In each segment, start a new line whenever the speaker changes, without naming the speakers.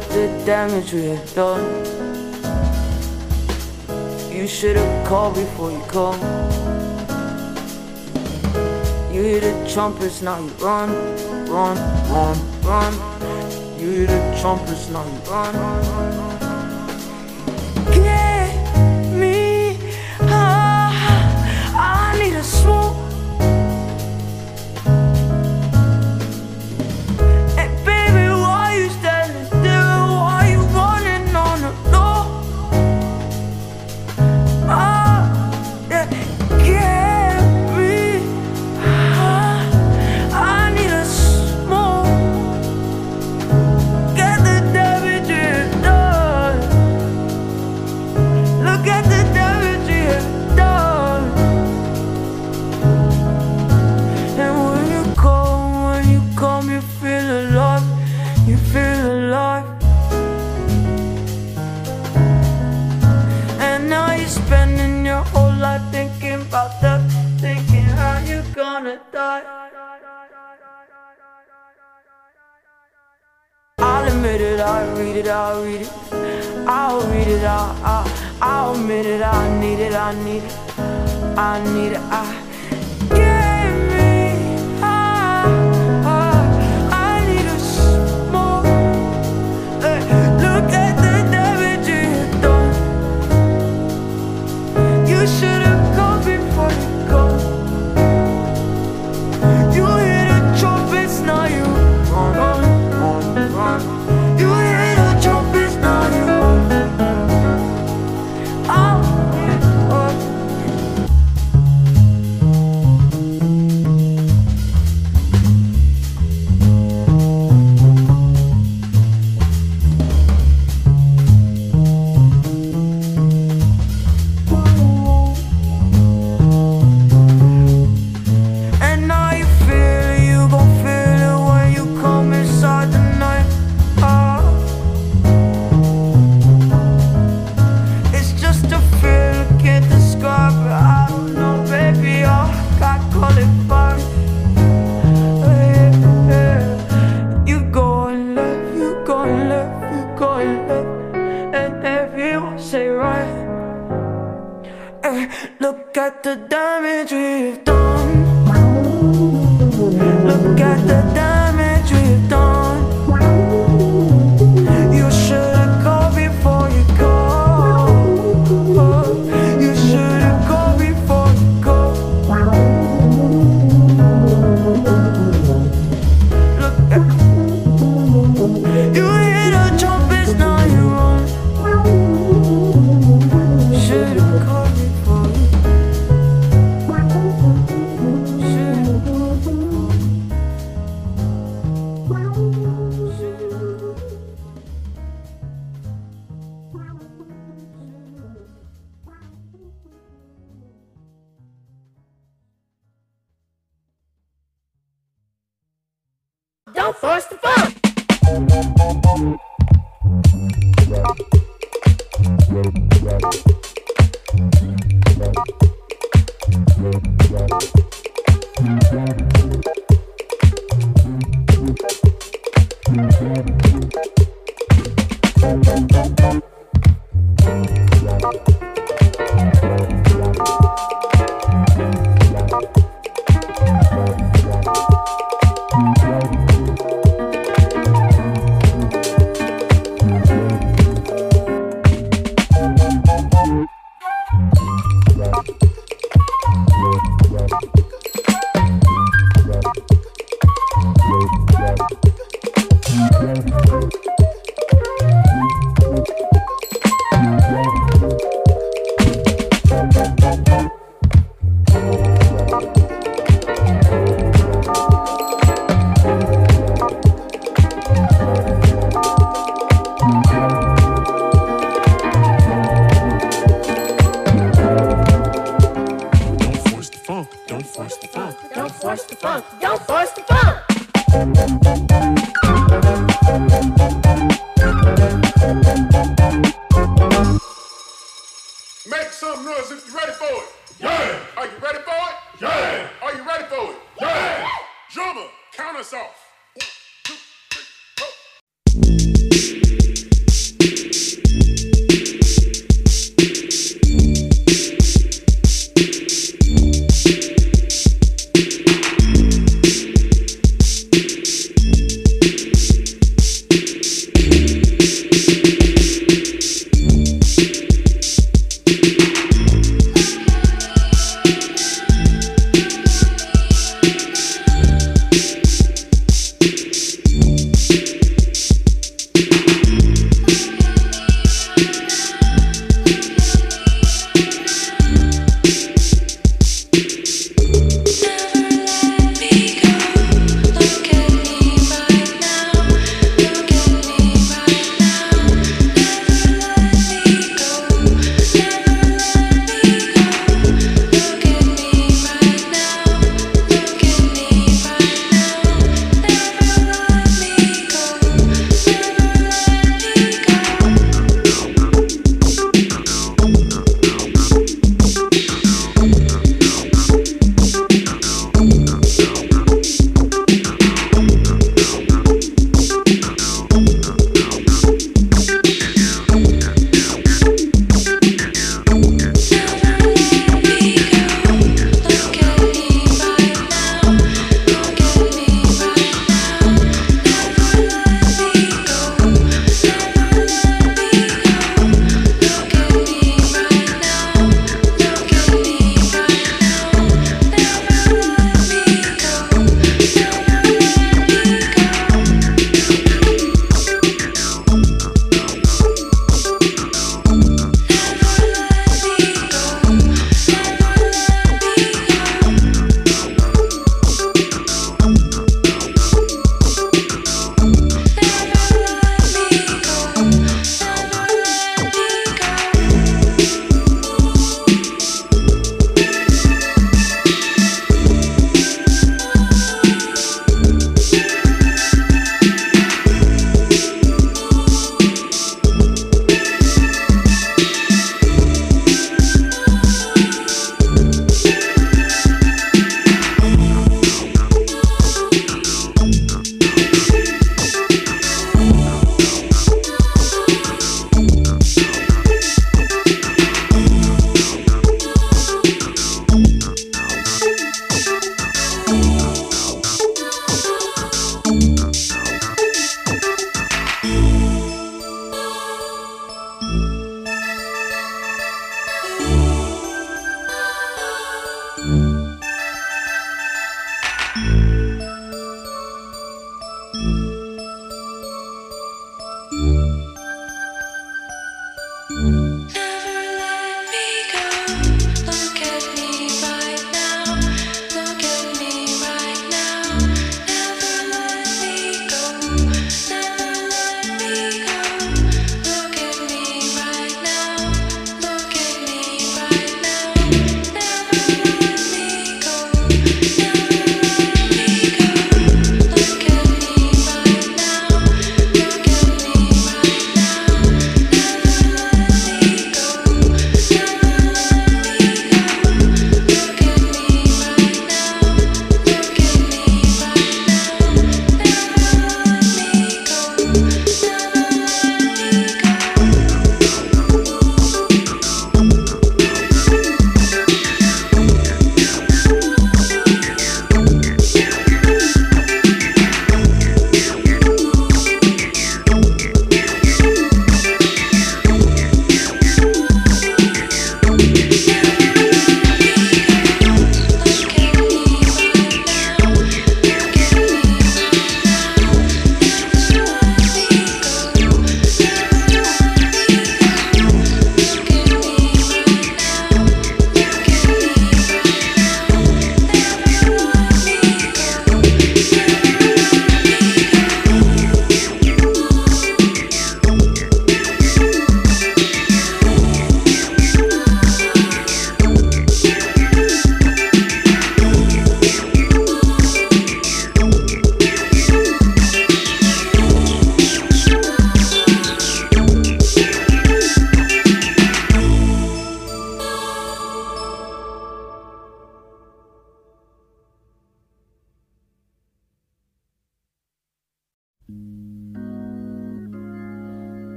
repair the
damage we have done. You should've called before you come. You hear the trumpets, now you run, run, run, run. You hear the trumpets, now you run, run, run.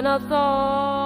When I
thought